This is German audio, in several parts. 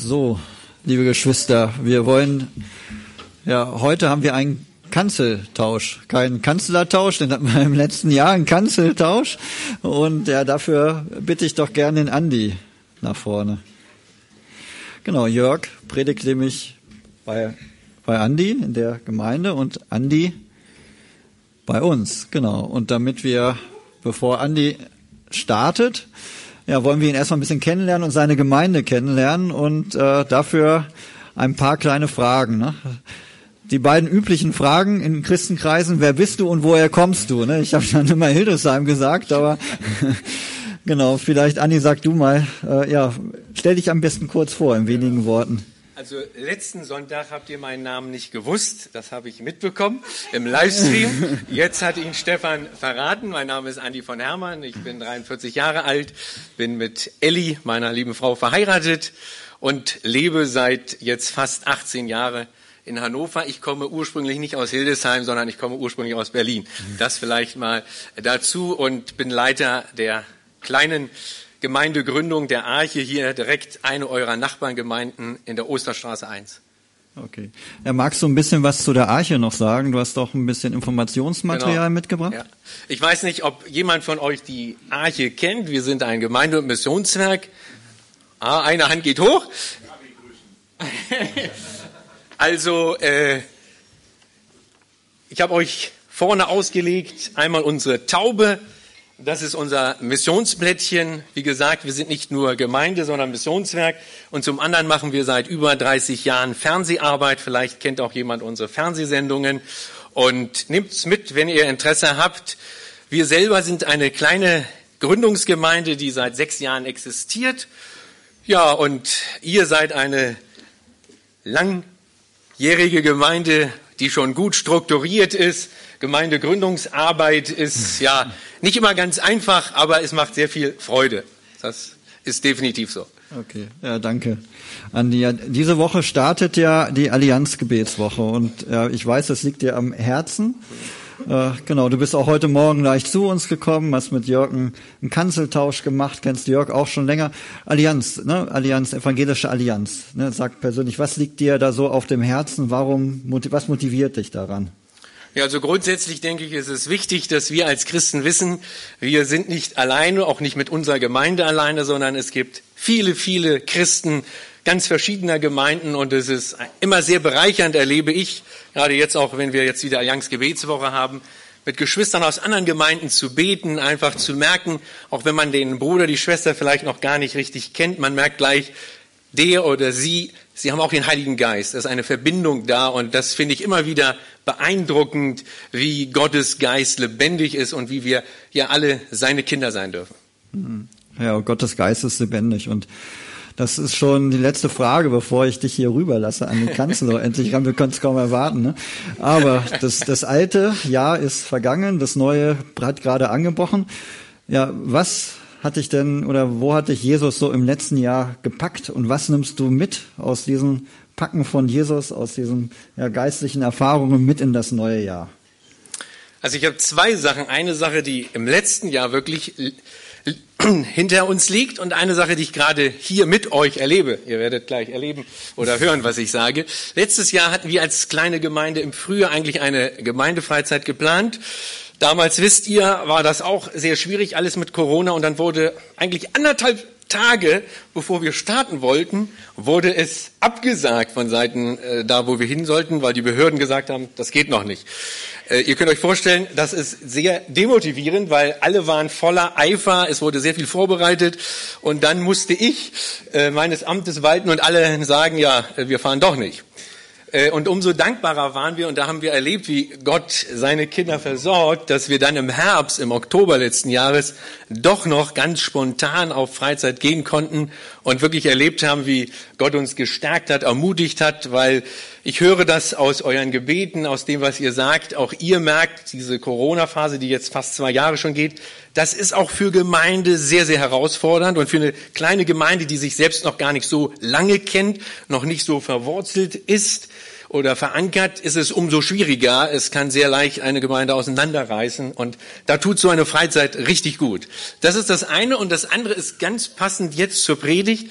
So, liebe Geschwister, wir wollen, ja, heute haben wir einen Kanzeltausch, keinen Kanzlertausch, den hatten wir im letzten Jahr, einen Kanzeltausch. Und ja, dafür bitte ich doch gerne den Andi nach vorne. Genau, Jörg predigt nämlich bei, bei Andi in der Gemeinde und Andi bei uns, genau. Und damit wir, bevor Andi startet, ja, wollen wir ihn erstmal ein bisschen kennenlernen und seine Gemeinde kennenlernen und äh, dafür ein paar kleine Fragen. Ne? Die beiden üblichen Fragen in Christenkreisen, wer bist du und woher kommst du? Ne? Ich habe schon immer Hildesheim gesagt, aber genau, vielleicht Anni, sag du mal, äh, ja, stell dich am besten kurz vor in wenigen Worten. Also letzten Sonntag habt ihr meinen Namen nicht gewusst, das habe ich mitbekommen im Livestream. Jetzt hat ihn Stefan verraten. Mein Name ist Andi von Hermann, ich bin 43 Jahre alt, bin mit Elli, meiner lieben Frau, verheiratet und lebe seit jetzt fast 18 Jahren in Hannover. Ich komme ursprünglich nicht aus Hildesheim, sondern ich komme ursprünglich aus Berlin. Das vielleicht mal dazu und bin Leiter der kleinen Gemeindegründung der Arche hier direkt eine eurer Nachbargemeinden in der Osterstraße 1. Okay. Ja, magst du ein bisschen was zu der Arche noch sagen? Du hast doch ein bisschen Informationsmaterial genau. mitgebracht. Ja. Ich weiß nicht, ob jemand von euch die Arche kennt. Wir sind ein Gemeinde- und Missionswerk. Ah, eine Hand geht hoch. also, äh, ich habe euch vorne ausgelegt einmal unsere Taube, das ist unser Missionsblättchen. Wie gesagt, wir sind nicht nur Gemeinde, sondern Missionswerk. Und zum anderen machen wir seit über 30 Jahren Fernseharbeit. Vielleicht kennt auch jemand unsere Fernsehsendungen. Und nimmt's mit, wenn ihr Interesse habt. Wir selber sind eine kleine Gründungsgemeinde, die seit sechs Jahren existiert. Ja, und ihr seid eine langjährige Gemeinde, die schon gut strukturiert ist. Gemeindegründungsarbeit ist ja nicht immer ganz einfach, aber es macht sehr viel Freude. Das ist definitiv so. Okay, ja, danke. Andi, diese Woche startet ja die Allianzgebetswoche und ja, ich weiß, das liegt dir am Herzen. Äh, genau, du bist auch heute Morgen leicht zu uns gekommen, hast mit Jörg einen, einen Kanzeltausch gemacht, kennst Jörg auch schon länger. Allianz, ne? Allianz, evangelische Allianz. Ne? Sag persönlich, was liegt dir da so auf dem Herzen? Warum, was motiviert dich daran? Ja, also grundsätzlich denke ich, ist es wichtig, dass wir als Christen wissen, wir sind nicht alleine, auch nicht mit unserer Gemeinde alleine, sondern es gibt viele, viele Christen ganz verschiedener Gemeinden und es ist immer sehr bereichernd, erlebe ich, gerade jetzt auch, wenn wir jetzt wieder Allianz Gebetswoche haben, mit Geschwistern aus anderen Gemeinden zu beten, einfach zu merken, auch wenn man den Bruder, die Schwester vielleicht noch gar nicht richtig kennt, man merkt gleich, der oder sie, sie haben auch den Heiligen Geist. Es ist eine Verbindung da und das finde ich immer wieder beeindruckend, wie Gottes Geist lebendig ist und wie wir ja alle seine Kinder sein dürfen. Mhm. Ja, Gottes Geist ist lebendig und das ist schon die letzte Frage, bevor ich dich hier rüberlasse an den Kanzler. Endlich kann wir können es kaum erwarten. Ne? Aber das, das alte Jahr ist vergangen, das neue hat gerade angebrochen. Ja, was hat dich denn oder wo hat dich Jesus so im letzten Jahr gepackt und was nimmst du mit aus diesen Packen von Jesus, aus diesen ja, geistlichen Erfahrungen mit in das neue Jahr? Also ich habe zwei Sachen. Eine Sache, die im letzten Jahr wirklich hinter uns liegt und eine Sache, die ich gerade hier mit euch erlebe. Ihr werdet gleich erleben oder hören, was ich sage. Letztes Jahr hatten wir als kleine Gemeinde im Frühjahr eigentlich eine Gemeindefreizeit geplant. Damals wisst ihr, war das auch sehr schwierig, alles mit Corona und dann wurde eigentlich anderthalb Tage, bevor wir starten wollten, wurde es abgesagt von Seiten äh, da, wo wir hin sollten, weil die Behörden gesagt haben, das geht noch nicht. Äh, ihr könnt euch vorstellen, das ist sehr demotivierend, weil alle waren voller Eifer, es wurde sehr viel vorbereitet und dann musste ich äh, meines Amtes walten und alle sagen, ja, äh, wir fahren doch nicht. Äh, und umso dankbarer waren wir, und da haben wir erlebt, wie Gott seine Kinder versorgt, dass wir dann im Herbst, im Oktober letzten Jahres, doch noch ganz spontan auf Freizeit gehen konnten und wirklich erlebt haben, wie Gott uns gestärkt hat, ermutigt hat, weil ich höre das aus euren Gebeten, aus dem, was ihr sagt. Auch ihr merkt, diese Corona-Phase, die jetzt fast zwei Jahre schon geht, das ist auch für Gemeinde sehr, sehr herausfordernd und für eine kleine Gemeinde, die sich selbst noch gar nicht so lange kennt, noch nicht so verwurzelt ist oder verankert, ist es umso schwieriger. Es kann sehr leicht eine Gemeinde auseinanderreißen und da tut so eine Freizeit richtig gut. Das ist das eine und das andere ist ganz passend jetzt zur Predigt.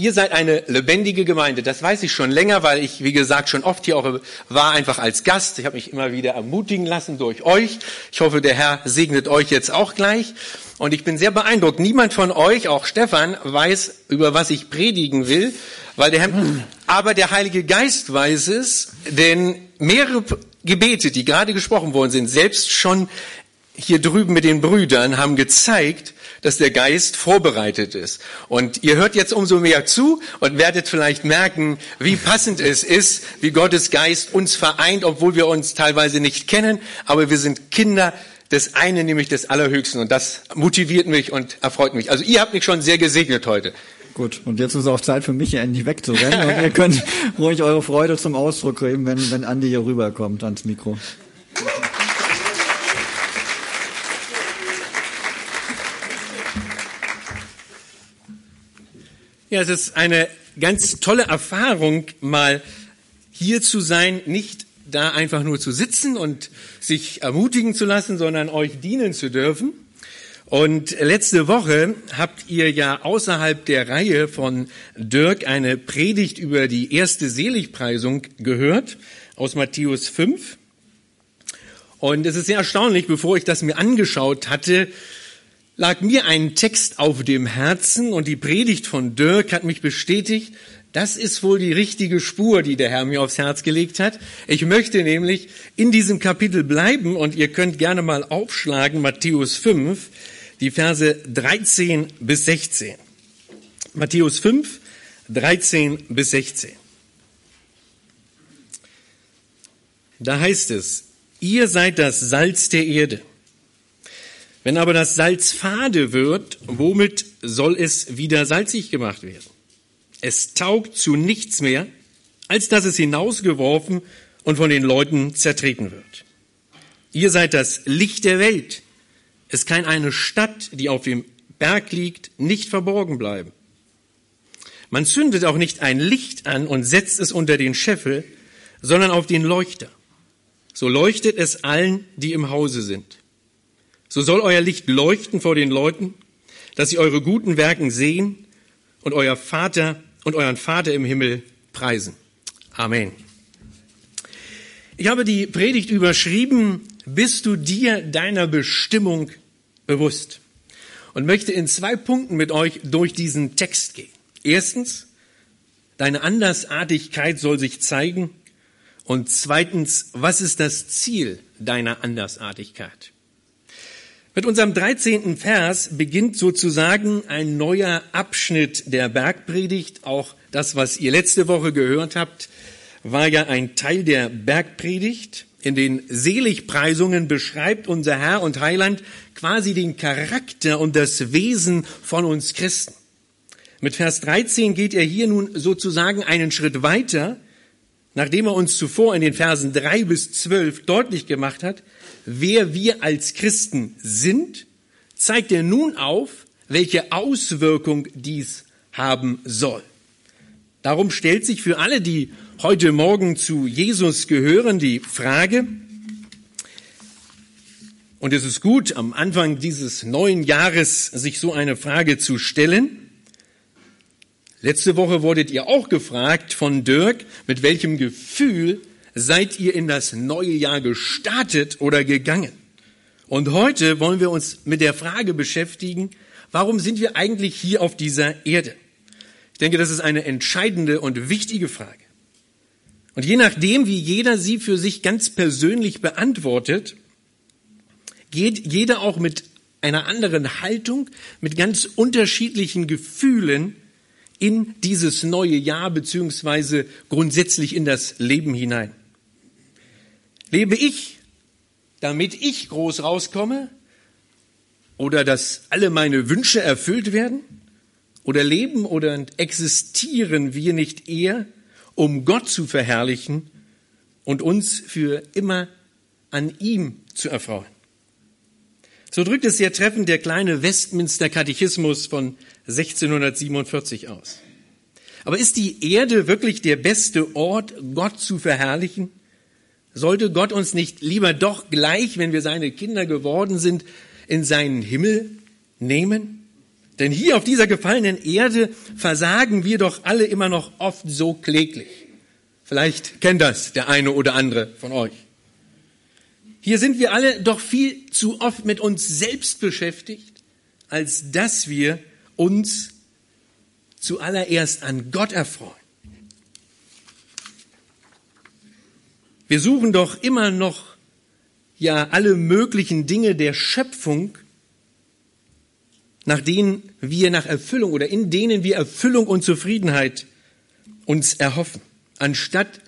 Ihr seid eine lebendige Gemeinde. Das weiß ich schon länger, weil ich, wie gesagt, schon oft hier auch war, einfach als Gast. Ich habe mich immer wieder ermutigen lassen durch euch. Ich hoffe, der Herr segnet euch jetzt auch gleich. Und ich bin sehr beeindruckt. Niemand von euch, auch Stefan, weiß, über was ich predigen will, weil der Herr, aber der Heilige Geist weiß es, denn mehrere Gebete, die gerade gesprochen worden sind, selbst schon hier drüben mit den Brüdern, haben gezeigt, dass der Geist vorbereitet ist. Und ihr hört jetzt umso mehr zu und werdet vielleicht merken, wie passend es ist, wie Gottes Geist uns vereint, obwohl wir uns teilweise nicht kennen, aber wir sind Kinder des einen, nämlich des Allerhöchsten. Und das motiviert mich und erfreut mich. Also ihr habt mich schon sehr gesegnet heute. Gut, und jetzt ist auch Zeit für mich, hier endlich wegzurennen. Und ihr könnt ruhig eure Freude zum Ausdruck geben, wenn, wenn Andi hier rüberkommt ans Mikro. Ja, es ist eine ganz tolle Erfahrung, mal hier zu sein, nicht da einfach nur zu sitzen und sich ermutigen zu lassen, sondern euch dienen zu dürfen. Und letzte Woche habt ihr ja außerhalb der Reihe von Dirk eine Predigt über die erste Seligpreisung gehört aus Matthäus 5. Und es ist sehr erstaunlich, bevor ich das mir angeschaut hatte, lag mir ein Text auf dem Herzen und die Predigt von Dirk hat mich bestätigt, das ist wohl die richtige Spur, die der Herr mir aufs Herz gelegt hat. Ich möchte nämlich in diesem Kapitel bleiben und ihr könnt gerne mal aufschlagen, Matthäus 5, die Verse 13 bis 16. Matthäus 5, 13 bis 16. Da heißt es, ihr seid das Salz der Erde. Wenn aber das Salz fade wird, womit soll es wieder salzig gemacht werden? Es taugt zu nichts mehr, als dass es hinausgeworfen und von den Leuten zertreten wird. Ihr seid das Licht der Welt. Es kann eine Stadt, die auf dem Berg liegt, nicht verborgen bleiben. Man zündet auch nicht ein Licht an und setzt es unter den Scheffel, sondern auf den Leuchter. So leuchtet es allen, die im Hause sind. So soll euer Licht leuchten vor den Leuten, dass sie eure guten Werken sehen und euer Vater und euren Vater im Himmel preisen. Amen. Ich habe die Predigt überschrieben, bist du dir deiner Bestimmung bewusst? Und möchte in zwei Punkten mit euch durch diesen Text gehen. Erstens, deine Andersartigkeit soll sich zeigen. Und zweitens, was ist das Ziel deiner Andersartigkeit? Mit unserem 13. Vers beginnt sozusagen ein neuer Abschnitt der Bergpredigt. Auch das, was ihr letzte Woche gehört habt, war ja ein Teil der Bergpredigt. In den Seligpreisungen beschreibt unser Herr und Heiland quasi den Charakter und das Wesen von uns Christen. Mit Vers 13 geht er hier nun sozusagen einen Schritt weiter, nachdem er uns zuvor in den Versen 3 bis 12 deutlich gemacht hat, wer wir als Christen sind, zeigt er nun auf, welche Auswirkung dies haben soll. Darum stellt sich für alle, die heute Morgen zu Jesus gehören, die Frage, und es ist gut, am Anfang dieses neuen Jahres sich so eine Frage zu stellen. Letzte Woche wurdet ihr auch gefragt von Dirk, mit welchem Gefühl seid ihr in das neue Jahr gestartet oder gegangen? Und heute wollen wir uns mit der Frage beschäftigen, warum sind wir eigentlich hier auf dieser Erde? Ich denke, das ist eine entscheidende und wichtige Frage. Und je nachdem, wie jeder sie für sich ganz persönlich beantwortet, geht jeder auch mit einer anderen Haltung, mit ganz unterschiedlichen Gefühlen in dieses neue Jahr beziehungsweise grundsätzlich in das Leben hinein. Lebe ich, damit ich groß rauskomme? Oder dass alle meine Wünsche erfüllt werden? Oder leben oder existieren wir nicht eher, um Gott zu verherrlichen und uns für immer an ihm zu erfreuen? So drückt es sehr treffend der kleine Westminster Katechismus von 1647 aus. Aber ist die Erde wirklich der beste Ort, Gott zu verherrlichen? Sollte Gott uns nicht lieber doch gleich, wenn wir seine Kinder geworden sind, in seinen Himmel nehmen? Denn hier auf dieser gefallenen Erde versagen wir doch alle immer noch oft so kläglich. Vielleicht kennt das der eine oder andere von euch. Hier sind wir alle doch viel zu oft mit uns selbst beschäftigt, als dass wir uns zuallererst an Gott erfreuen. Wir suchen doch immer noch ja alle möglichen Dinge der Schöpfung, nach denen wir nach Erfüllung oder in denen wir Erfüllung und Zufriedenheit uns erhoffen, anstatt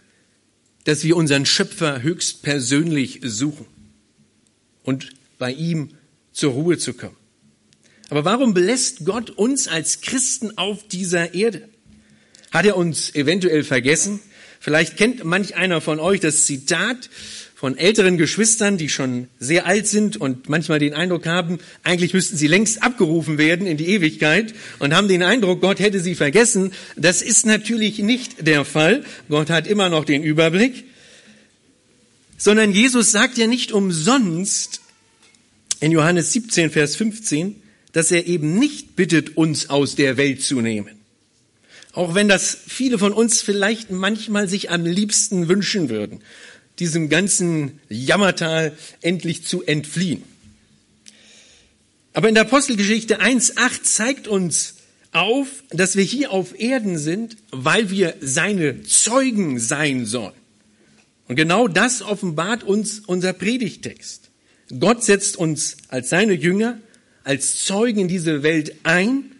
dass wir unseren Schöpfer höchst persönlich suchen und bei ihm zur Ruhe zu kommen. Aber warum belässt Gott uns als Christen auf dieser Erde? Hat er uns eventuell vergessen? Vielleicht kennt manch einer von euch das Zitat von älteren Geschwistern, die schon sehr alt sind und manchmal den Eindruck haben, eigentlich müssten sie längst abgerufen werden in die Ewigkeit und haben den Eindruck, Gott hätte sie vergessen. Das ist natürlich nicht der Fall. Gott hat immer noch den Überblick. Sondern Jesus sagt ja nicht umsonst in Johannes 17, Vers 15, dass er eben nicht bittet, uns aus der Welt zu nehmen. Auch wenn das viele von uns vielleicht manchmal sich am liebsten wünschen würden diesem ganzen Jammertal endlich zu entfliehen. Aber in der Apostelgeschichte 1.8 zeigt uns auf, dass wir hier auf Erden sind, weil wir seine Zeugen sein sollen. Und genau das offenbart uns unser Predigtext. Gott setzt uns als seine Jünger, als Zeugen in diese Welt ein,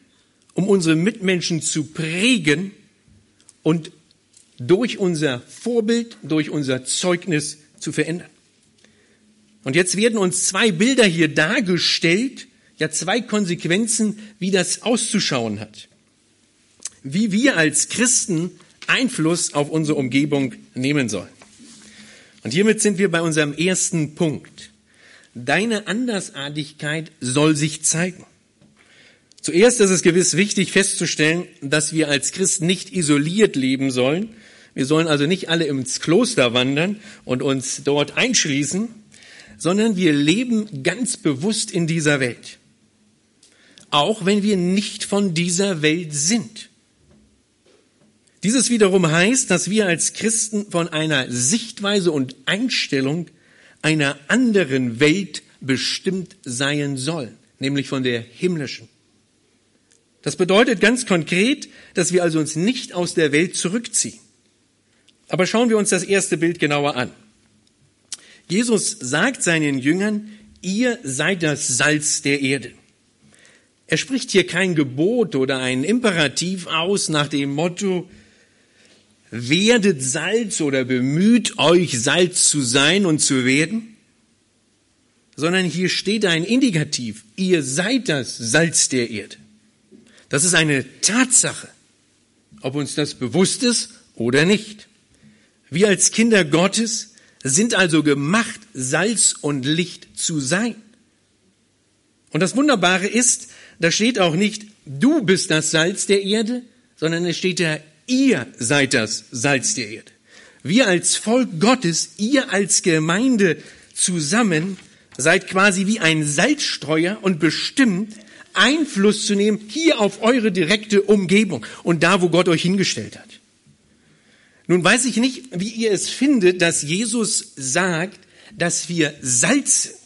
um unsere Mitmenschen zu prägen und durch unser Vorbild, durch unser Zeugnis zu verändern. Und jetzt werden uns zwei Bilder hier dargestellt, ja zwei Konsequenzen, wie das auszuschauen hat. Wie wir als Christen Einfluss auf unsere Umgebung nehmen sollen. Und hiermit sind wir bei unserem ersten Punkt. Deine Andersartigkeit soll sich zeigen. Zuerst ist es gewiss wichtig festzustellen, dass wir als Christen nicht isoliert leben sollen, wir sollen also nicht alle ins Kloster wandern und uns dort einschließen, sondern wir leben ganz bewusst in dieser Welt. Auch wenn wir nicht von dieser Welt sind. Dieses wiederum heißt, dass wir als Christen von einer Sichtweise und Einstellung einer anderen Welt bestimmt sein sollen, nämlich von der himmlischen. Das bedeutet ganz konkret, dass wir also uns nicht aus der Welt zurückziehen. Aber schauen wir uns das erste Bild genauer an. Jesus sagt seinen Jüngern, ihr seid das Salz der Erde. Er spricht hier kein Gebot oder ein Imperativ aus nach dem Motto, werdet Salz oder bemüht euch Salz zu sein und zu werden, sondern hier steht ein Indikativ, ihr seid das Salz der Erde. Das ist eine Tatsache, ob uns das bewusst ist oder nicht. Wir als Kinder Gottes sind also gemacht, Salz und Licht zu sein. Und das Wunderbare ist, da steht auch nicht, du bist das Salz der Erde, sondern es steht da, ihr seid das Salz der Erde. Wir als Volk Gottes, ihr als Gemeinde zusammen seid quasi wie ein Salzstreuer und bestimmt, Einfluss zu nehmen hier auf eure direkte Umgebung und da, wo Gott euch hingestellt hat. Nun weiß ich nicht, wie ihr es findet, dass Jesus sagt, dass wir Salz sind.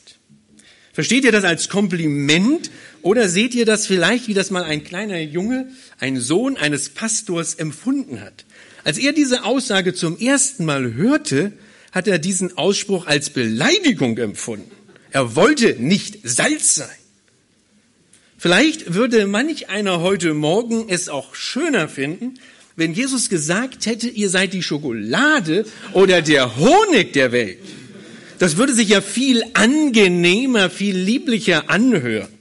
Versteht ihr das als Kompliment oder seht ihr das vielleicht, wie das mal ein kleiner Junge, ein Sohn eines Pastors empfunden hat? Als er diese Aussage zum ersten Mal hörte, hat er diesen Ausspruch als Beleidigung empfunden. Er wollte nicht Salz sein. Vielleicht würde manch einer heute Morgen es auch schöner finden, wenn Jesus gesagt hätte, ihr seid die Schokolade oder der Honig der Welt. Das würde sich ja viel angenehmer, viel lieblicher anhören.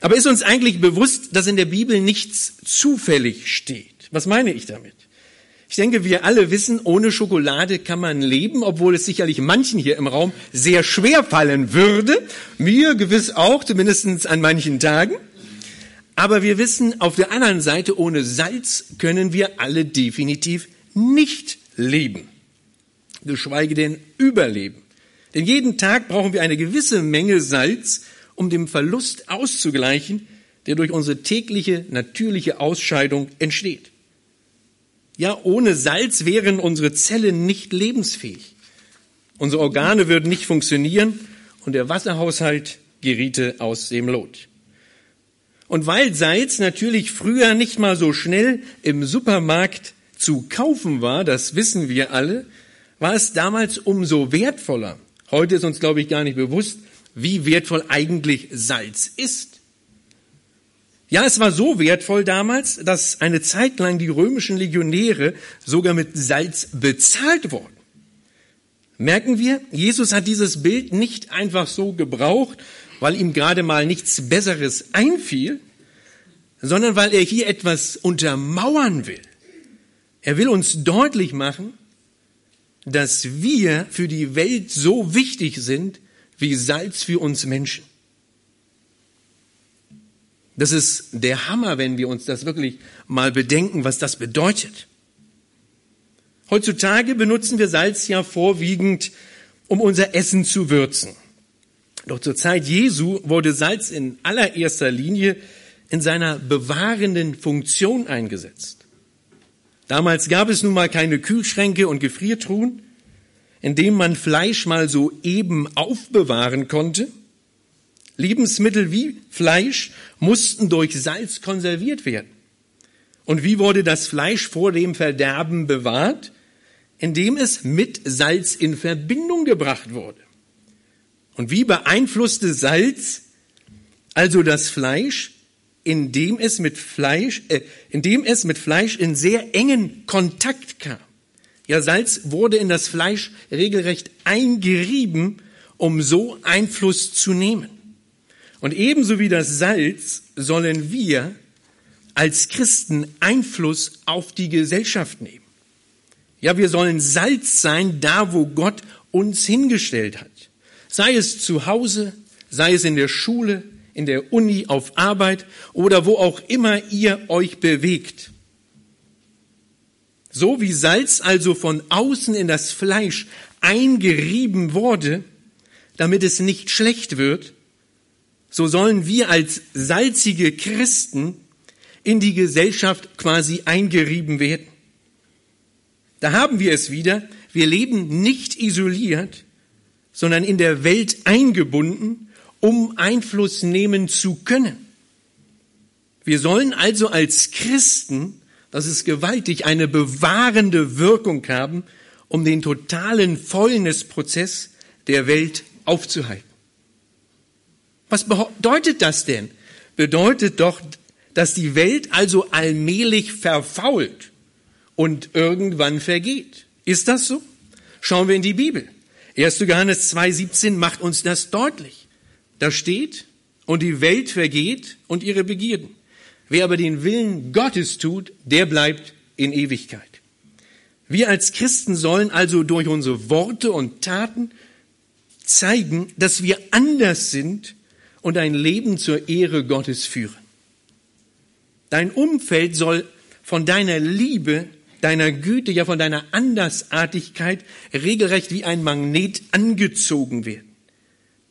Aber ist uns eigentlich bewusst, dass in der Bibel nichts zufällig steht? Was meine ich damit? Ich denke, wir alle wissen, ohne Schokolade kann man leben, obwohl es sicherlich manchen hier im Raum sehr schwer fallen würde. Mir gewiss auch, zumindest an manchen Tagen. Aber wir wissen auf der anderen Seite, ohne Salz können wir alle definitiv nicht leben, geschweige denn überleben. Denn jeden Tag brauchen wir eine gewisse Menge Salz, um den Verlust auszugleichen, der durch unsere tägliche natürliche Ausscheidung entsteht. Ja, ohne Salz wären unsere Zellen nicht lebensfähig. Unsere Organe würden nicht funktionieren und der Wasserhaushalt geriete aus dem Lot. Und weil Salz natürlich früher nicht mal so schnell im Supermarkt zu kaufen war, das wissen wir alle, war es damals umso wertvoller. Heute ist uns, glaube ich, gar nicht bewusst, wie wertvoll eigentlich Salz ist. Ja, es war so wertvoll damals, dass eine Zeit lang die römischen Legionäre sogar mit Salz bezahlt wurden. Merken wir, Jesus hat dieses Bild nicht einfach so gebraucht, weil ihm gerade mal nichts Besseres einfiel, sondern weil er hier etwas untermauern will. Er will uns deutlich machen, dass wir für die Welt so wichtig sind wie Salz für uns Menschen. Das ist der Hammer, wenn wir uns das wirklich mal bedenken, was das bedeutet. Heutzutage benutzen wir Salz ja vorwiegend, um unser Essen zu würzen. Doch zur Zeit Jesu wurde Salz in allererster Linie in seiner bewahrenden Funktion eingesetzt. Damals gab es nun mal keine Kühlschränke und Gefriertruhen, in dem man Fleisch mal so eben aufbewahren konnte. Lebensmittel wie Fleisch mussten durch Salz konserviert werden. Und wie wurde das Fleisch vor dem Verderben bewahrt? Indem es mit Salz in Verbindung gebracht wurde. Und wie beeinflusste Salz also das Fleisch? Indem es mit Fleisch, äh, indem es mit Fleisch in sehr engen Kontakt kam. Ja, Salz wurde in das Fleisch regelrecht eingerieben, um so Einfluss zu nehmen. Und ebenso wie das Salz sollen wir als Christen Einfluss auf die Gesellschaft nehmen. Ja, wir sollen Salz sein, da wo Gott uns hingestellt hat. Sei es zu Hause, sei es in der Schule, in der Uni, auf Arbeit oder wo auch immer ihr euch bewegt. So wie Salz also von außen in das Fleisch eingerieben wurde, damit es nicht schlecht wird, so sollen wir als salzige Christen in die Gesellschaft quasi eingerieben werden. Da haben wir es wieder. Wir leben nicht isoliert, sondern in der Welt eingebunden, um Einfluss nehmen zu können. Wir sollen also als Christen das ist gewaltig, eine bewahrende Wirkung haben, um den totalen Fäulnisprozess der Welt aufzuhalten. Was bedeutet das denn? Bedeutet doch, dass die Welt also allmählich verfault und irgendwann vergeht. Ist das so? Schauen wir in die Bibel. 1. Johannes 2.17 macht uns das deutlich. Da steht, und die Welt vergeht und ihre Begierden. Wer aber den Willen Gottes tut, der bleibt in Ewigkeit. Wir als Christen sollen also durch unsere Worte und Taten zeigen, dass wir anders sind und ein Leben zur Ehre Gottes führen. Dein Umfeld soll von deiner Liebe, deiner Güte, ja von deiner Andersartigkeit regelrecht wie ein Magnet angezogen werden.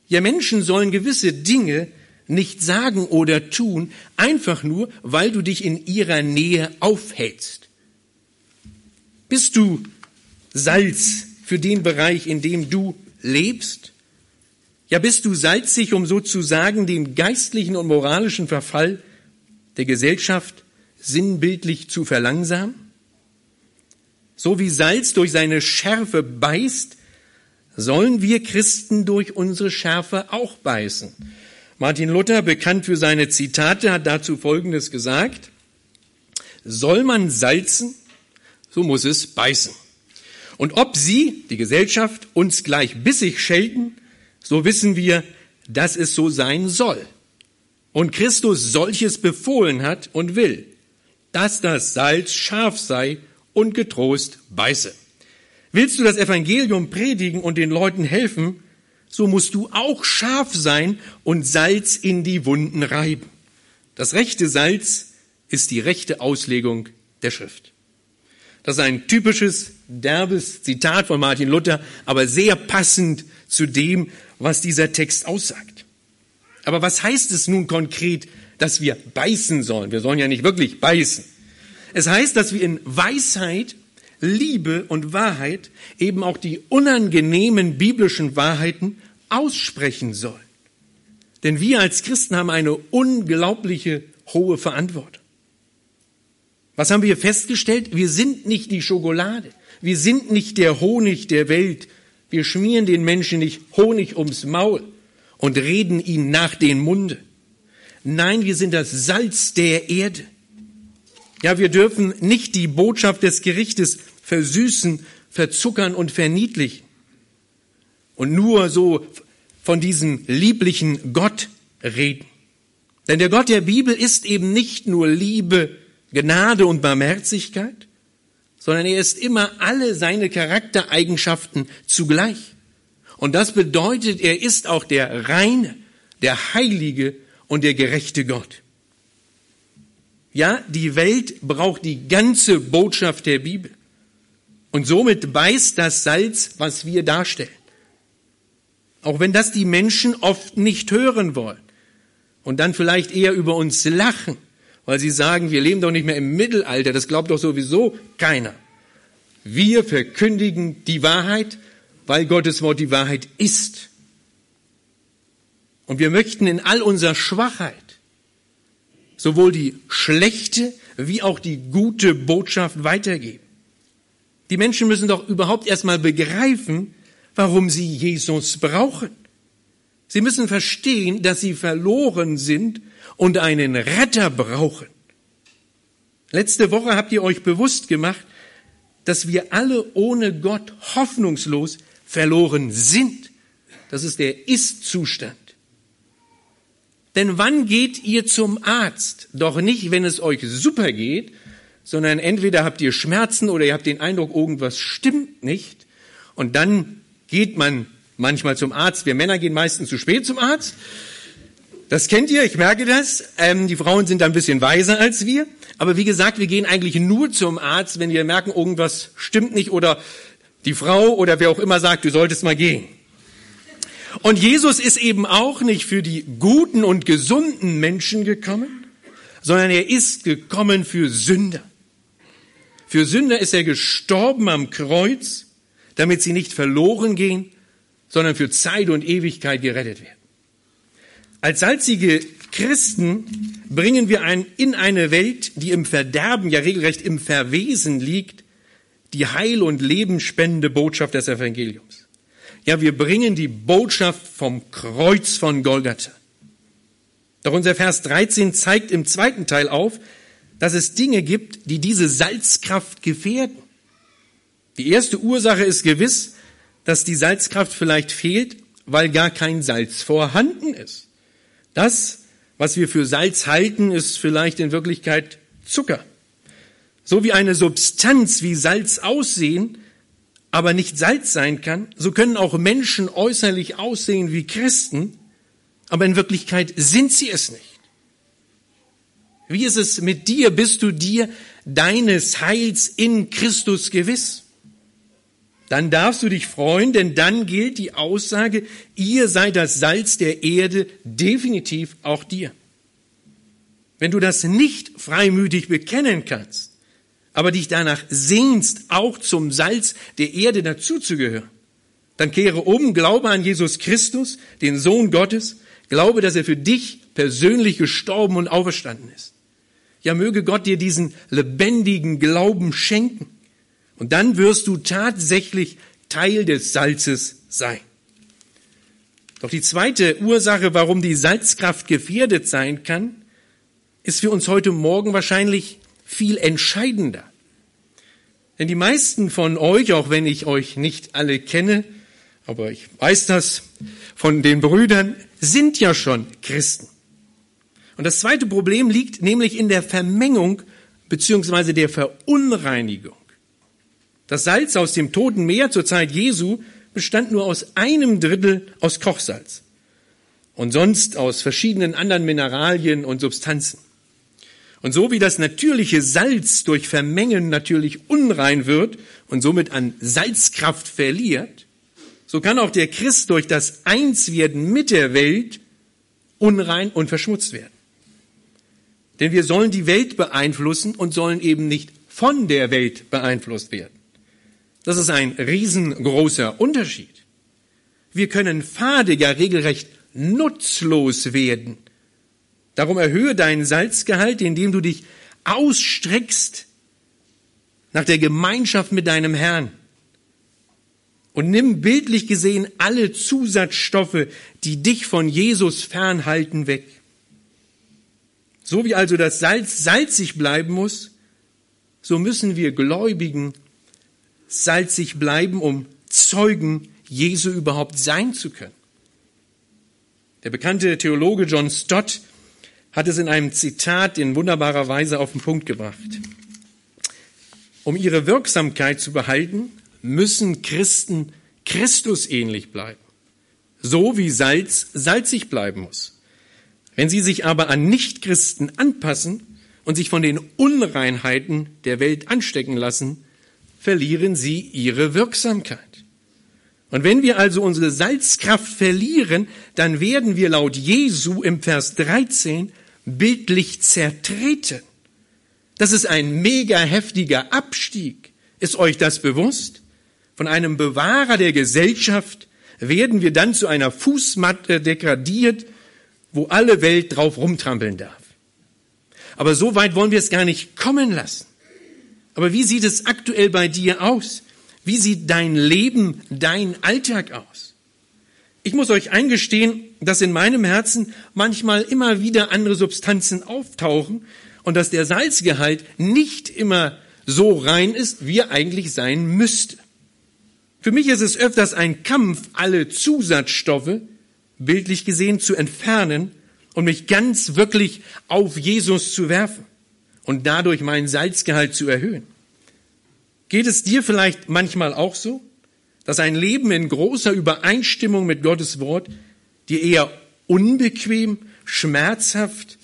Ja, Menschen sollen gewisse Dinge nicht sagen oder tun, einfach nur, weil du dich in ihrer Nähe aufhältst. Bist du Salz für den Bereich, in dem du lebst? Ja, bist du salzig, um sozusagen den geistlichen und moralischen Verfall der Gesellschaft sinnbildlich zu verlangsamen? So wie Salz durch seine Schärfe beißt, sollen wir Christen durch unsere Schärfe auch beißen. Martin Luther, bekannt für seine Zitate, hat dazu Folgendes gesagt. Soll man salzen, so muss es beißen. Und ob Sie, die Gesellschaft, uns gleich bissig schelten, so wissen wir, dass es so sein soll. Und Christus solches befohlen hat und will, dass das Salz scharf sei und getrost beiße. Willst du das Evangelium predigen und den Leuten helfen, so musst du auch scharf sein und Salz in die Wunden reiben. Das rechte Salz ist die rechte Auslegung der Schrift. Das ist ein typisches, derbes Zitat von Martin Luther, aber sehr passend zu dem, was dieser Text aussagt. Aber was heißt es nun konkret, dass wir beißen sollen. Wir sollen ja nicht wirklich beißen. Es heißt, dass wir in Weisheit, Liebe und Wahrheit eben auch die unangenehmen biblischen Wahrheiten aussprechen sollen. Denn wir als Christen haben eine unglaubliche hohe Verantwortung. Was haben wir festgestellt? Wir sind nicht die Schokolade. Wir sind nicht der Honig der Welt. Wir schmieren den Menschen nicht Honig ums Maul und reden ihnen nach den Munde. Nein, wir sind das Salz der Erde. Ja, wir dürfen nicht die Botschaft des Gerichtes versüßen, verzuckern und verniedlichen. Und nur so von diesem lieblichen Gott reden. Denn der Gott der Bibel ist eben nicht nur Liebe, Gnade und Barmherzigkeit, sondern er ist immer alle seine Charaktereigenschaften zugleich. Und das bedeutet, er ist auch der reine, der heilige und der gerechte Gott. Ja, die Welt braucht die ganze Botschaft der Bibel. Und somit beißt das Salz, was wir darstellen. Auch wenn das die Menschen oft nicht hören wollen und dann vielleicht eher über uns lachen, weil sie sagen, wir leben doch nicht mehr im Mittelalter, das glaubt doch sowieso keiner. Wir verkündigen die Wahrheit, weil Gottes Wort die Wahrheit ist. Und wir möchten in all unserer Schwachheit sowohl die schlechte wie auch die gute Botschaft weitergeben. Die Menschen müssen doch überhaupt erstmal begreifen, warum sie Jesus brauchen. Sie müssen verstehen, dass sie verloren sind und einen Retter brauchen. Letzte Woche habt ihr euch bewusst gemacht, dass wir alle ohne Gott hoffnungslos verloren sind. Das ist der Ist-Zustand. Denn wann geht ihr zum Arzt? Doch nicht, wenn es euch super geht, sondern entweder habt ihr Schmerzen oder ihr habt den Eindruck, irgendwas stimmt nicht. Und dann geht man manchmal zum Arzt. Wir Männer gehen meistens zu spät zum Arzt. Das kennt ihr, ich merke das. Ähm, die Frauen sind da ein bisschen weiser als wir. Aber wie gesagt, wir gehen eigentlich nur zum Arzt, wenn wir merken, irgendwas stimmt nicht oder die Frau oder wer auch immer sagt, du solltest mal gehen. Und Jesus ist eben auch nicht für die guten und gesunden Menschen gekommen, sondern er ist gekommen für Sünder. Für Sünder ist er gestorben am Kreuz, damit sie nicht verloren gehen, sondern für Zeit und Ewigkeit gerettet werden. Als salzige Christen bringen wir ein, in eine Welt, die im Verderben, ja regelrecht im Verwesen liegt, die heil- und lebensspendende Botschaft des Evangeliums. Ja, wir bringen die Botschaft vom Kreuz von Golgatha. Doch unser Vers 13 zeigt im zweiten Teil auf, dass es Dinge gibt, die diese Salzkraft gefährden. Die erste Ursache ist gewiss, dass die Salzkraft vielleicht fehlt, weil gar kein Salz vorhanden ist. Das, was wir für Salz halten, ist vielleicht in Wirklichkeit Zucker. So wie eine Substanz wie Salz aussehen, aber nicht Salz sein kann, so können auch Menschen äußerlich aussehen wie Christen, aber in Wirklichkeit sind sie es nicht. Wie ist es mit dir? Bist du dir deines Heils in Christus gewiss? Dann darfst du dich freuen, denn dann gilt die Aussage, ihr seid das Salz der Erde, definitiv auch dir. Wenn du das nicht freimütig bekennen kannst, aber dich danach sehnst, auch zum Salz der Erde dazuzugehören, dann kehre um, glaube an Jesus Christus, den Sohn Gottes, glaube, dass er für dich persönlich gestorben und auferstanden ist. Ja, möge Gott dir diesen lebendigen Glauben schenken. Und dann wirst du tatsächlich Teil des Salzes sein. Doch die zweite Ursache, warum die Salzkraft gefährdet sein kann, ist für uns heute Morgen wahrscheinlich viel entscheidender. Denn die meisten von euch, auch wenn ich euch nicht alle kenne, aber ich weiß das von den Brüdern, sind ja schon Christen. Und das zweite Problem liegt nämlich in der Vermengung beziehungsweise der Verunreinigung. Das Salz aus dem Toten Meer zur Zeit Jesu bestand nur aus einem Drittel aus Kochsalz und sonst aus verschiedenen anderen Mineralien und Substanzen. Und so wie das natürliche Salz durch Vermengen natürlich unrein wird und somit an Salzkraft verliert, so kann auch der Christ durch das Einswerden mit der Welt unrein und verschmutzt werden. Denn wir sollen die Welt beeinflussen und sollen eben nicht von der Welt beeinflusst werden. Das ist ein riesengroßer Unterschied. Wir können fade, ja regelrecht nutzlos werden. Darum erhöhe deinen Salzgehalt, indem du dich ausstreckst nach der Gemeinschaft mit deinem Herrn. Und nimm bildlich gesehen alle Zusatzstoffe, die dich von Jesus fernhalten, weg. So wie also das Salz salzig bleiben muss, so müssen wir Gläubigen salzig bleiben, um Zeugen Jesu überhaupt sein zu können. Der bekannte Theologe John Stott hat es in einem Zitat in wunderbarer Weise auf den Punkt gebracht. Um ihre Wirksamkeit zu behalten, müssen Christen Christus ähnlich bleiben, so wie Salz salzig bleiben muss. Wenn sie sich aber an Nichtchristen anpassen und sich von den Unreinheiten der Welt anstecken lassen, verlieren sie ihre Wirksamkeit. Und wenn wir also unsere Salzkraft verlieren, dann werden wir laut Jesu im Vers 13 bildlich zertreten. Das ist ein mega heftiger Abstieg. Ist euch das bewusst? Von einem Bewahrer der Gesellschaft werden wir dann zu einer Fußmatte degradiert, wo alle Welt drauf rumtrampeln darf. Aber so weit wollen wir es gar nicht kommen lassen. Aber wie sieht es aktuell bei dir aus? Wie sieht dein Leben, dein Alltag aus? Ich muss euch eingestehen, dass in meinem Herzen manchmal immer wieder andere Substanzen auftauchen und dass der Salzgehalt nicht immer so rein ist, wie er eigentlich sein müsste. Für mich ist es öfters ein Kampf, alle Zusatzstoffe, bildlich gesehen, zu entfernen und mich ganz wirklich auf Jesus zu werfen und dadurch meinen Salzgehalt zu erhöhen. Geht es dir vielleicht manchmal auch so, dass ein Leben in großer Übereinstimmung mit Gottes Wort dir eher unbequem, schmerzhaft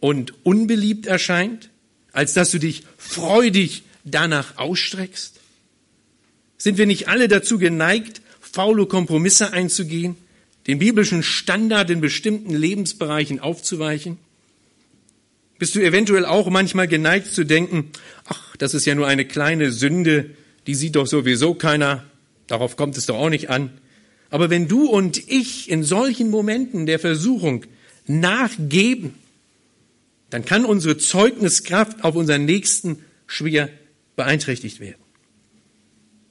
und unbeliebt erscheint, als dass du dich freudig danach ausstreckst? Sind wir nicht alle dazu geneigt, faule Kompromisse einzugehen, den biblischen Standard in bestimmten Lebensbereichen aufzuweichen? Bist du eventuell auch manchmal geneigt zu denken, ach, das ist ja nur eine kleine Sünde, die sieht doch sowieso keiner, darauf kommt es doch auch nicht an. Aber wenn du und ich in solchen Momenten der Versuchung nachgeben, dann kann unsere Zeugniskraft auf unseren Nächsten schwer beeinträchtigt werden.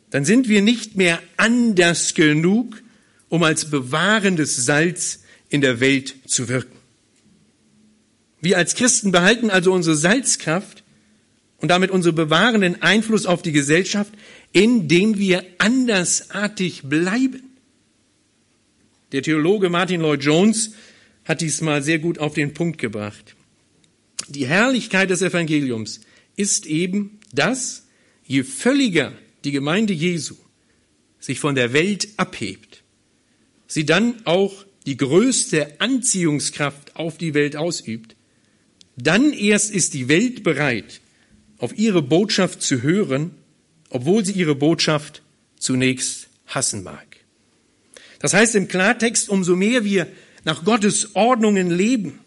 Dann sind wir nicht mehr anders genug, um als bewahrendes Salz in der Welt zu wirken. Wir als Christen behalten also unsere Salzkraft und damit unseren bewahrenden Einfluss auf die Gesellschaft, indem wir andersartig bleiben. Der Theologe Martin Lloyd Jones hat dies mal sehr gut auf den Punkt gebracht. Die Herrlichkeit des Evangeliums ist eben, dass je völliger die Gemeinde Jesu sich von der Welt abhebt, sie dann auch die größte Anziehungskraft auf die Welt ausübt, dann erst ist die Welt bereit, auf ihre Botschaft zu hören, obwohl sie ihre Botschaft zunächst hassen mag. Das heißt im Klartext, umso mehr wir nach Gottes Ordnungen leben,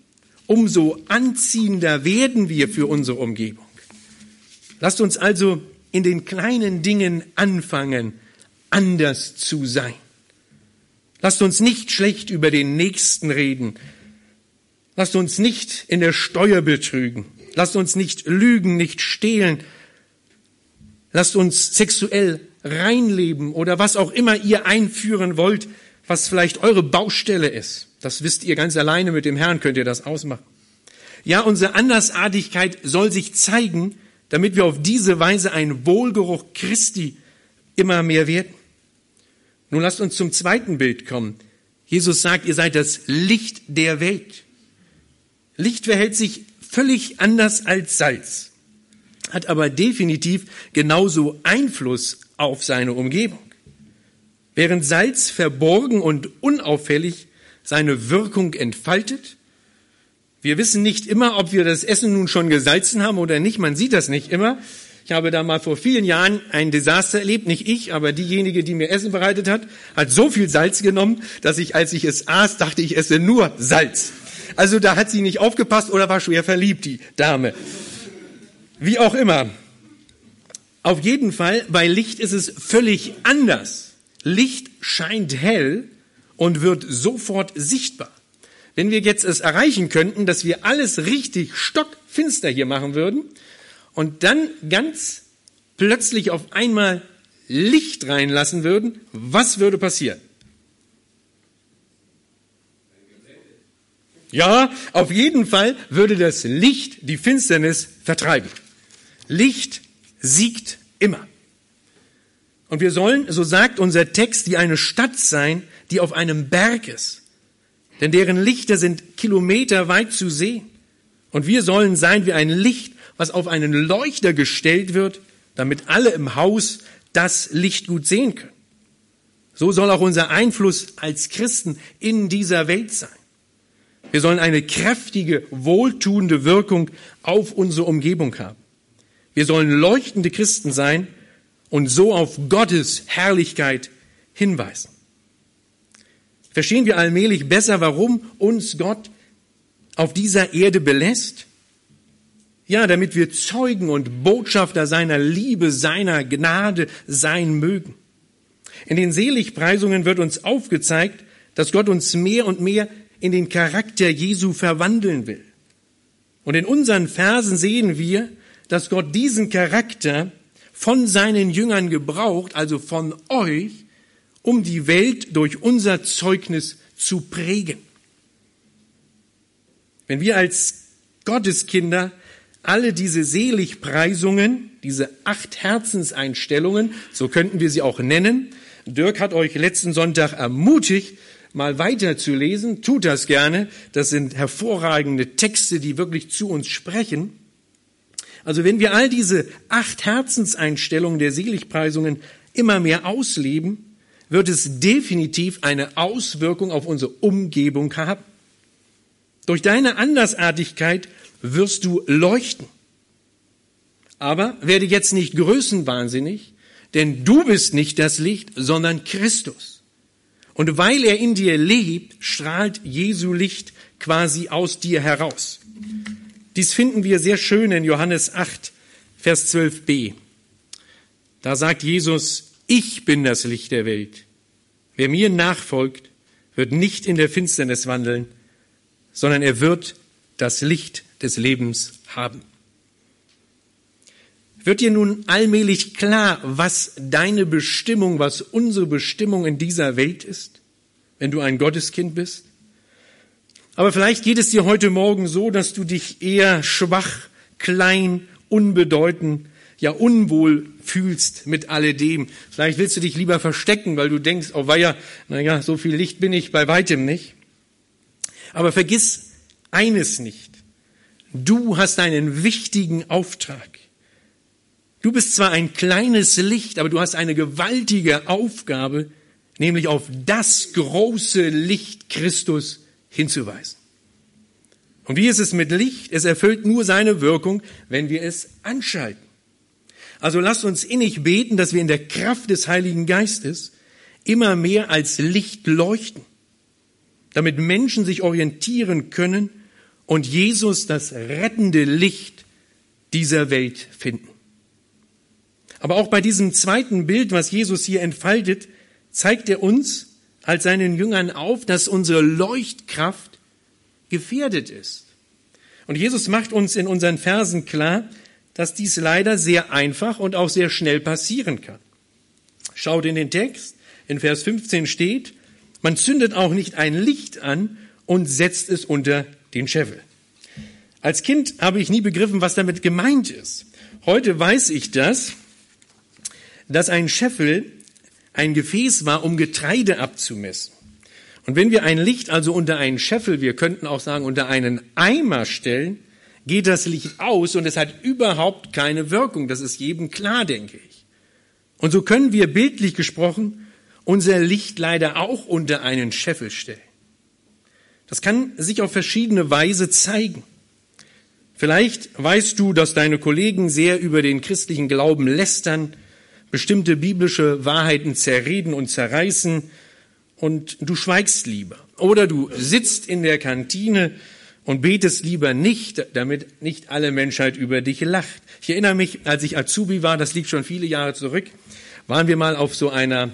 umso anziehender werden wir für unsere Umgebung. Lasst uns also in den kleinen Dingen anfangen, anders zu sein. Lasst uns nicht schlecht über den Nächsten reden, Lasst uns nicht in der Steuer betrügen. Lasst uns nicht lügen, nicht stehlen. Lasst uns sexuell reinleben oder was auch immer ihr einführen wollt, was vielleicht eure Baustelle ist. Das wisst ihr ganz alleine mit dem Herrn, könnt ihr das ausmachen. Ja, unsere Andersartigkeit soll sich zeigen, damit wir auf diese Weise ein Wohlgeruch Christi immer mehr werden. Nun lasst uns zum zweiten Bild kommen. Jesus sagt, ihr seid das Licht der Welt. Licht verhält sich völlig anders als Salz, hat aber definitiv genauso Einfluss auf seine Umgebung. Während Salz verborgen und unauffällig seine Wirkung entfaltet, wir wissen nicht immer, ob wir das Essen nun schon gesalzen haben oder nicht. Man sieht das nicht immer. Ich habe da mal vor vielen Jahren ein Desaster erlebt. Nicht ich, aber diejenige, die mir Essen bereitet hat, hat so viel Salz genommen, dass ich, als ich es aß, dachte, ich esse nur Salz. Also da hat sie nicht aufgepasst oder war schwer verliebt, die Dame. Wie auch immer. Auf jeden Fall, bei Licht ist es völlig anders. Licht scheint hell und wird sofort sichtbar. Wenn wir jetzt es erreichen könnten, dass wir alles richtig stockfinster hier machen würden und dann ganz plötzlich auf einmal Licht reinlassen würden, was würde passieren? Ja, auf jeden Fall würde das Licht die Finsternis vertreiben. Licht siegt immer. Und wir sollen, so sagt unser Text, wie eine Stadt sein, die auf einem Berg ist. Denn deren Lichter sind kilometerweit zu sehen. Und wir sollen sein wie ein Licht, was auf einen Leuchter gestellt wird, damit alle im Haus das Licht gut sehen können. So soll auch unser Einfluss als Christen in dieser Welt sein. Wir sollen eine kräftige, wohltuende Wirkung auf unsere Umgebung haben. Wir sollen leuchtende Christen sein und so auf Gottes Herrlichkeit hinweisen. Verstehen wir allmählich besser, warum uns Gott auf dieser Erde belässt? Ja, damit wir Zeugen und Botschafter seiner Liebe, seiner Gnade sein mögen. In den Seligpreisungen wird uns aufgezeigt, dass Gott uns mehr und mehr in den Charakter Jesu verwandeln will. Und in unseren Versen sehen wir, dass Gott diesen Charakter von seinen Jüngern gebraucht, also von euch, um die Welt durch unser Zeugnis zu prägen. Wenn wir als Gotteskinder alle diese Seligpreisungen, diese acht Herzenseinstellungen, so könnten wir sie auch nennen, Dirk hat euch letzten Sonntag ermutigt, mal weiterzulesen. Tut das gerne. Das sind hervorragende Texte, die wirklich zu uns sprechen. Also wenn wir all diese acht Herzenseinstellungen der Seligpreisungen immer mehr ausleben, wird es definitiv eine Auswirkung auf unsere Umgebung haben. Durch deine Andersartigkeit wirst du leuchten. Aber werde jetzt nicht größenwahnsinnig, denn du bist nicht das Licht, sondern Christus. Und weil er in dir lebt, strahlt Jesu Licht quasi aus dir heraus. Dies finden wir sehr schön in Johannes 8, Vers 12b. Da sagt Jesus, ich bin das Licht der Welt. Wer mir nachfolgt, wird nicht in der Finsternis wandeln, sondern er wird das Licht des Lebens haben. Wird dir nun allmählich klar, was deine Bestimmung, was unsere Bestimmung in dieser Welt ist, wenn du ein Gotteskind bist? Aber vielleicht geht es dir heute Morgen so, dass du dich eher schwach, klein, unbedeutend, ja unwohl fühlst mit alledem. Vielleicht willst du dich lieber verstecken, weil du denkst, oh weia, naja, so viel Licht bin ich bei weitem nicht. Aber vergiss eines nicht. Du hast einen wichtigen Auftrag. Du bist zwar ein kleines Licht, aber du hast eine gewaltige Aufgabe, nämlich auf das große Licht Christus hinzuweisen. Und wie ist es mit Licht? Es erfüllt nur seine Wirkung, wenn wir es anschalten. Also lasst uns innig beten, dass wir in der Kraft des Heiligen Geistes immer mehr als Licht leuchten, damit Menschen sich orientieren können und Jesus das rettende Licht dieser Welt finden. Aber auch bei diesem zweiten Bild, was Jesus hier entfaltet, zeigt er uns, als seinen Jüngern auf, dass unsere Leuchtkraft gefährdet ist. Und Jesus macht uns in unseren Versen klar, dass dies leider sehr einfach und auch sehr schnell passieren kann. Schaut in den Text. In Vers 15 steht, man zündet auch nicht ein Licht an und setzt es unter den Scheffel. Als Kind habe ich nie begriffen, was damit gemeint ist. Heute weiß ich das, dass ein Scheffel ein Gefäß war, um Getreide abzumessen. Und wenn wir ein Licht also unter einen Scheffel, wir könnten auch sagen unter einen Eimer stellen, geht das Licht aus und es hat überhaupt keine Wirkung. Das ist jedem klar, denke ich. Und so können wir bildlich gesprochen unser Licht leider auch unter einen Scheffel stellen. Das kann sich auf verschiedene Weise zeigen. Vielleicht weißt du, dass deine Kollegen sehr über den christlichen Glauben lästern bestimmte biblische Wahrheiten zerreden und zerreißen und du schweigst lieber. Oder du sitzt in der Kantine und betest lieber nicht, damit nicht alle Menschheit über dich lacht. Ich erinnere mich, als ich Azubi war, das liegt schon viele Jahre zurück, waren wir mal auf so einer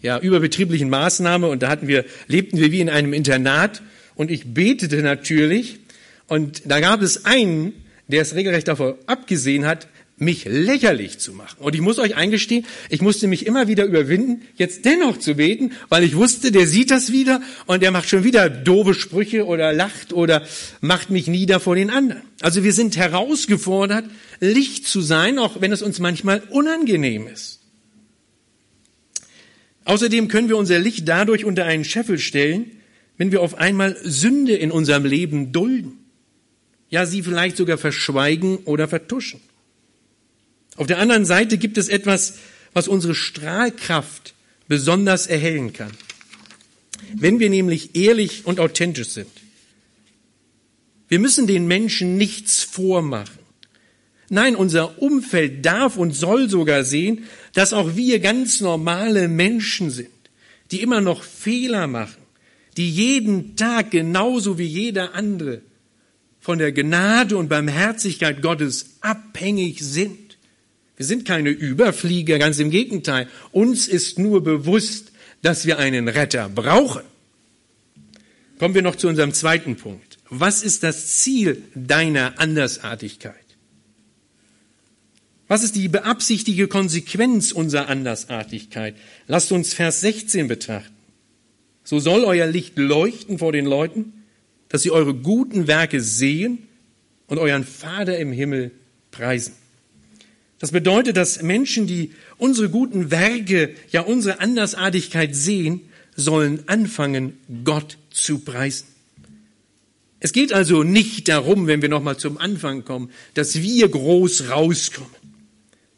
ja, überbetrieblichen Maßnahme und da hatten wir, lebten wir wie in einem Internat und ich betete natürlich und da gab es einen, der es regelrecht davor abgesehen hat, mich lächerlich zu machen. Und ich muss euch eingestehen, ich musste mich immer wieder überwinden, jetzt dennoch zu beten, weil ich wusste, der sieht das wieder und der macht schon wieder doofe Sprüche oder lacht oder macht mich nieder vor den anderen. Also wir sind herausgefordert, Licht zu sein, auch wenn es uns manchmal unangenehm ist. Außerdem können wir unser Licht dadurch unter einen Scheffel stellen, wenn wir auf einmal Sünde in unserem Leben dulden. Ja, sie vielleicht sogar verschweigen oder vertuschen. Auf der anderen Seite gibt es etwas, was unsere Strahlkraft besonders erhellen kann. Wenn wir nämlich ehrlich und authentisch sind. Wir müssen den Menschen nichts vormachen. Nein, unser Umfeld darf und soll sogar sehen, dass auch wir ganz normale Menschen sind, die immer noch Fehler machen, die jeden Tag genauso wie jeder andere von der Gnade und Barmherzigkeit Gottes abhängig sind. Wir sind keine Überflieger, ganz im Gegenteil. Uns ist nur bewusst, dass wir einen Retter brauchen. Kommen wir noch zu unserem zweiten Punkt. Was ist das Ziel deiner Andersartigkeit? Was ist die beabsichtigte Konsequenz unserer Andersartigkeit? Lasst uns Vers 16 betrachten. So soll euer Licht leuchten vor den Leuten, dass sie eure guten Werke sehen und euren Vater im Himmel preisen. Das bedeutet, dass Menschen, die unsere guten Werke, ja unsere Andersartigkeit sehen, sollen anfangen, Gott zu preisen. Es geht also nicht darum, wenn wir nochmal zum Anfang kommen, dass wir groß rauskommen,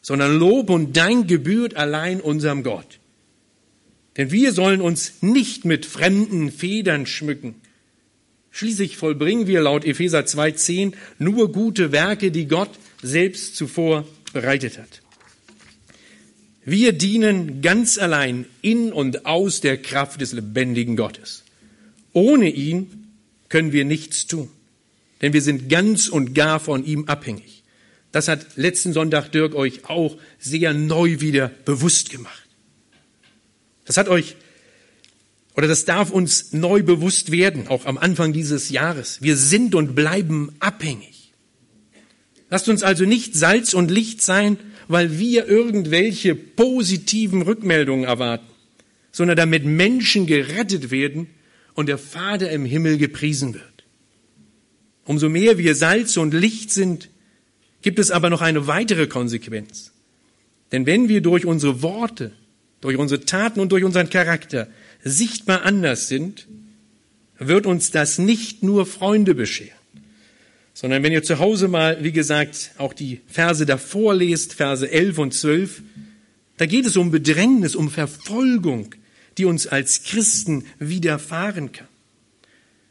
sondern Lob und Dank gebührt allein unserem Gott. Denn wir sollen uns nicht mit fremden Federn schmücken. Schließlich vollbringen wir laut Epheser 2.10 nur gute Werke, die Gott selbst zuvor bereitet hat. Wir dienen ganz allein in und aus der Kraft des lebendigen Gottes. Ohne ihn können wir nichts tun, denn wir sind ganz und gar von ihm abhängig. Das hat letzten Sonntag Dirk euch auch sehr neu wieder bewusst gemacht. Das hat euch oder das darf uns neu bewusst werden, auch am Anfang dieses Jahres. Wir sind und bleiben abhängig. Lasst uns also nicht Salz und Licht sein, weil wir irgendwelche positiven Rückmeldungen erwarten, sondern damit Menschen gerettet werden und der Vater im Himmel gepriesen wird. Umso mehr wir Salz und Licht sind, gibt es aber noch eine weitere Konsequenz. Denn wenn wir durch unsere Worte, durch unsere Taten und durch unseren Charakter sichtbar anders sind, wird uns das nicht nur Freunde bescheren, sondern wenn ihr zu Hause mal, wie gesagt, auch die Verse davor lest, Verse 11 und 12, da geht es um Bedrängnis, um Verfolgung, die uns als Christen widerfahren kann.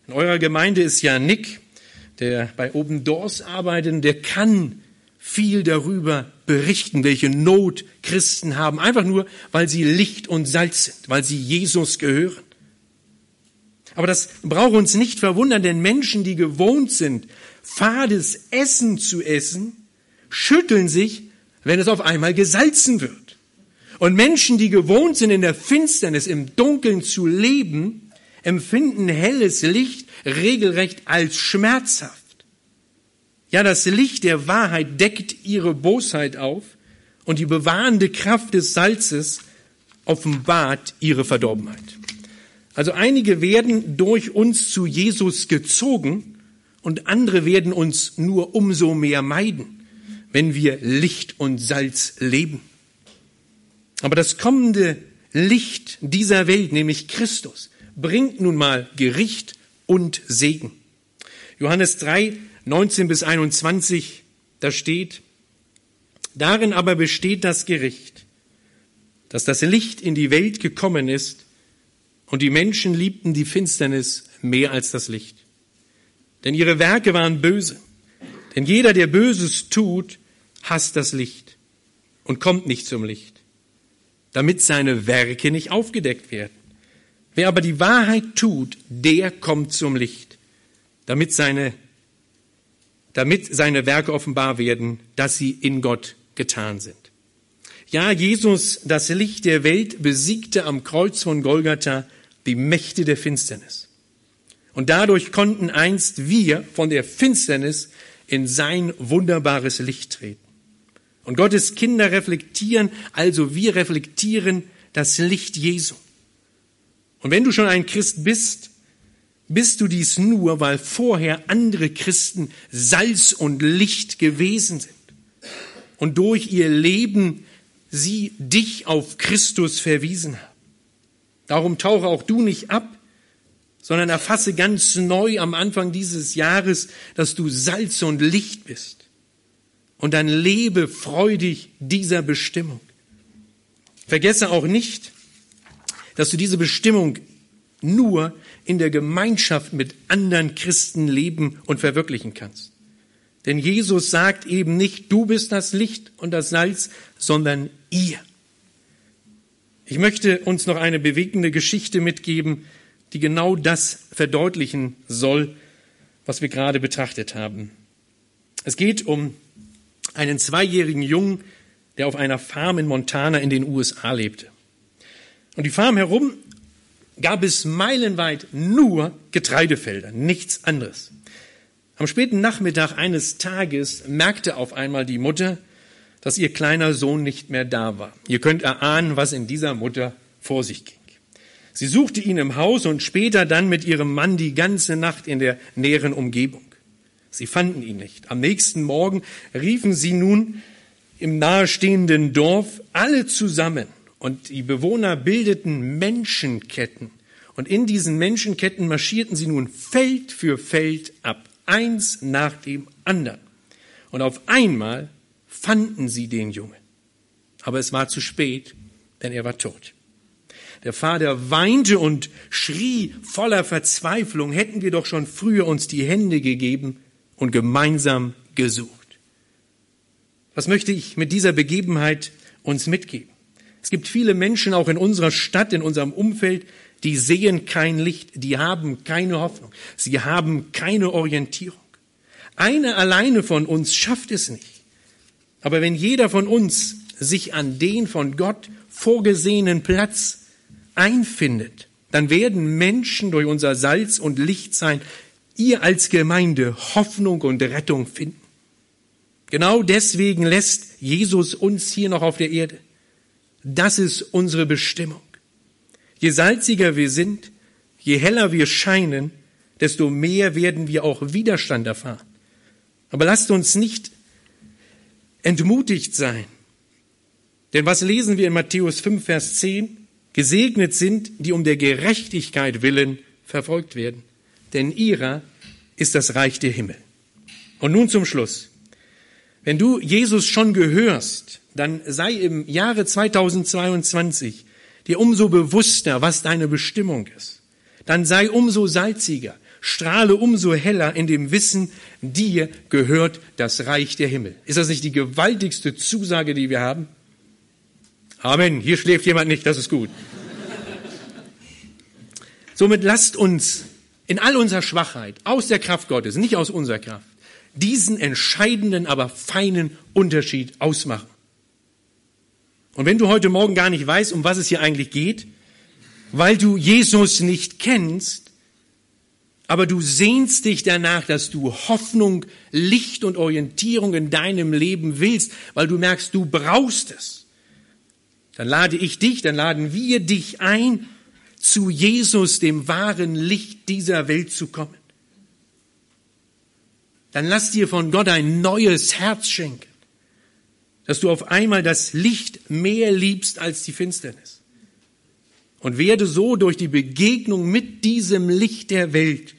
In eurer Gemeinde ist ja Nick, der bei Open Doors arbeitet, der kann viel darüber berichten, welche Not Christen haben, einfach nur, weil sie Licht und Salz sind, weil sie Jesus gehören. Aber das braucht uns nicht verwundern, denn Menschen, die gewohnt sind, fades Essen zu essen, schütteln sich, wenn es auf einmal gesalzen wird. Und Menschen, die gewohnt sind, in der Finsternis, im Dunkeln zu leben, empfinden helles Licht regelrecht als schmerzhaft. Ja, das Licht der Wahrheit deckt ihre Bosheit auf und die bewahrende Kraft des Salzes offenbart ihre Verdorbenheit. Also einige werden durch uns zu Jesus gezogen, und andere werden uns nur umso mehr meiden, wenn wir Licht und Salz leben. Aber das kommende Licht dieser Welt, nämlich Christus, bringt nun mal Gericht und Segen. Johannes 3, 19 bis 21, da steht, darin aber besteht das Gericht, dass das Licht in die Welt gekommen ist und die Menschen liebten die Finsternis mehr als das Licht denn ihre Werke waren böse. Denn jeder, der Böses tut, hasst das Licht und kommt nicht zum Licht, damit seine Werke nicht aufgedeckt werden. Wer aber die Wahrheit tut, der kommt zum Licht, damit seine, damit seine Werke offenbar werden, dass sie in Gott getan sind. Ja, Jesus, das Licht der Welt, besiegte am Kreuz von Golgatha die Mächte der Finsternis. Und dadurch konnten einst wir von der Finsternis in sein wunderbares Licht treten. Und Gottes Kinder reflektieren, also wir reflektieren das Licht Jesu. Und wenn du schon ein Christ bist, bist du dies nur, weil vorher andere Christen Salz und Licht gewesen sind und durch ihr Leben sie dich auf Christus verwiesen haben. Darum tauche auch du nicht ab, sondern erfasse ganz neu am Anfang dieses Jahres, dass du Salz und Licht bist. Und dann lebe freudig dieser Bestimmung. Vergesse auch nicht, dass du diese Bestimmung nur in der Gemeinschaft mit anderen Christen leben und verwirklichen kannst. Denn Jesus sagt eben nicht, du bist das Licht und das Salz, sondern ihr. Ich möchte uns noch eine bewegende Geschichte mitgeben, die genau das verdeutlichen soll, was wir gerade betrachtet haben. Es geht um einen zweijährigen Jungen, der auf einer Farm in Montana in den USA lebte. Und die Farm herum gab es meilenweit nur Getreidefelder, nichts anderes. Am späten Nachmittag eines Tages merkte auf einmal die Mutter, dass ihr kleiner Sohn nicht mehr da war. Ihr könnt erahnen, was in dieser Mutter vor sich ging. Sie suchte ihn im Haus und später dann mit ihrem Mann die ganze Nacht in der näheren Umgebung. Sie fanden ihn nicht. Am nächsten Morgen riefen sie nun im nahestehenden Dorf alle zusammen und die Bewohner bildeten Menschenketten. Und in diesen Menschenketten marschierten sie nun Feld für Feld ab, eins nach dem anderen. Und auf einmal fanden sie den Jungen. Aber es war zu spät, denn er war tot. Der Vater weinte und schrie voller Verzweiflung, hätten wir doch schon früher uns die Hände gegeben und gemeinsam gesucht. Was möchte ich mit dieser Begebenheit uns mitgeben? Es gibt viele Menschen auch in unserer Stadt, in unserem Umfeld, die sehen kein Licht, die haben keine Hoffnung, sie haben keine Orientierung. Eine alleine von uns schafft es nicht. Aber wenn jeder von uns sich an den von Gott vorgesehenen Platz einfindet, dann werden Menschen durch unser Salz und Licht sein, ihr als Gemeinde Hoffnung und Rettung finden. Genau deswegen lässt Jesus uns hier noch auf der Erde. Das ist unsere Bestimmung. Je salziger wir sind, je heller wir scheinen, desto mehr werden wir auch Widerstand erfahren. Aber lasst uns nicht entmutigt sein. Denn was lesen wir in Matthäus 5, Vers 10? Gesegnet sind, die um der Gerechtigkeit willen verfolgt werden, denn ihrer ist das Reich der Himmel. Und nun zum Schluss. Wenn du Jesus schon gehörst, dann sei im Jahre 2022 dir umso bewusster, was deine Bestimmung ist. Dann sei umso salziger, strahle umso heller in dem Wissen, dir gehört das Reich der Himmel. Ist das nicht die gewaltigste Zusage, die wir haben? Amen. Hier schläft jemand nicht, das ist gut. Somit lasst uns in all unserer Schwachheit, aus der Kraft Gottes, nicht aus unserer Kraft, diesen entscheidenden, aber feinen Unterschied ausmachen. Und wenn du heute Morgen gar nicht weißt, um was es hier eigentlich geht, weil du Jesus nicht kennst, aber du sehnst dich danach, dass du Hoffnung, Licht und Orientierung in deinem Leben willst, weil du merkst, du brauchst es. Dann lade ich dich, dann laden wir dich ein, zu Jesus, dem wahren Licht dieser Welt zu kommen. Dann lass dir von Gott ein neues Herz schenken, dass du auf einmal das Licht mehr liebst als die Finsternis. Und werde so durch die Begegnung mit diesem Licht der Welt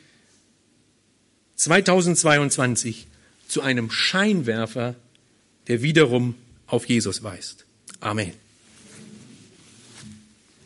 2022 zu einem Scheinwerfer, der wiederum auf Jesus weist. Amen.